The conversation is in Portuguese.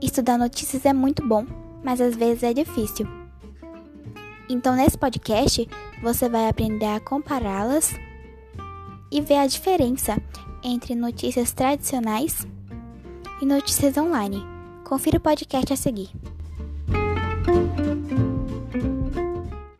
Estudar notícias é muito bom, mas às vezes é difícil. Então, nesse podcast, você vai aprender a compará-las e ver a diferença entre notícias tradicionais e notícias online. Confira o podcast a seguir.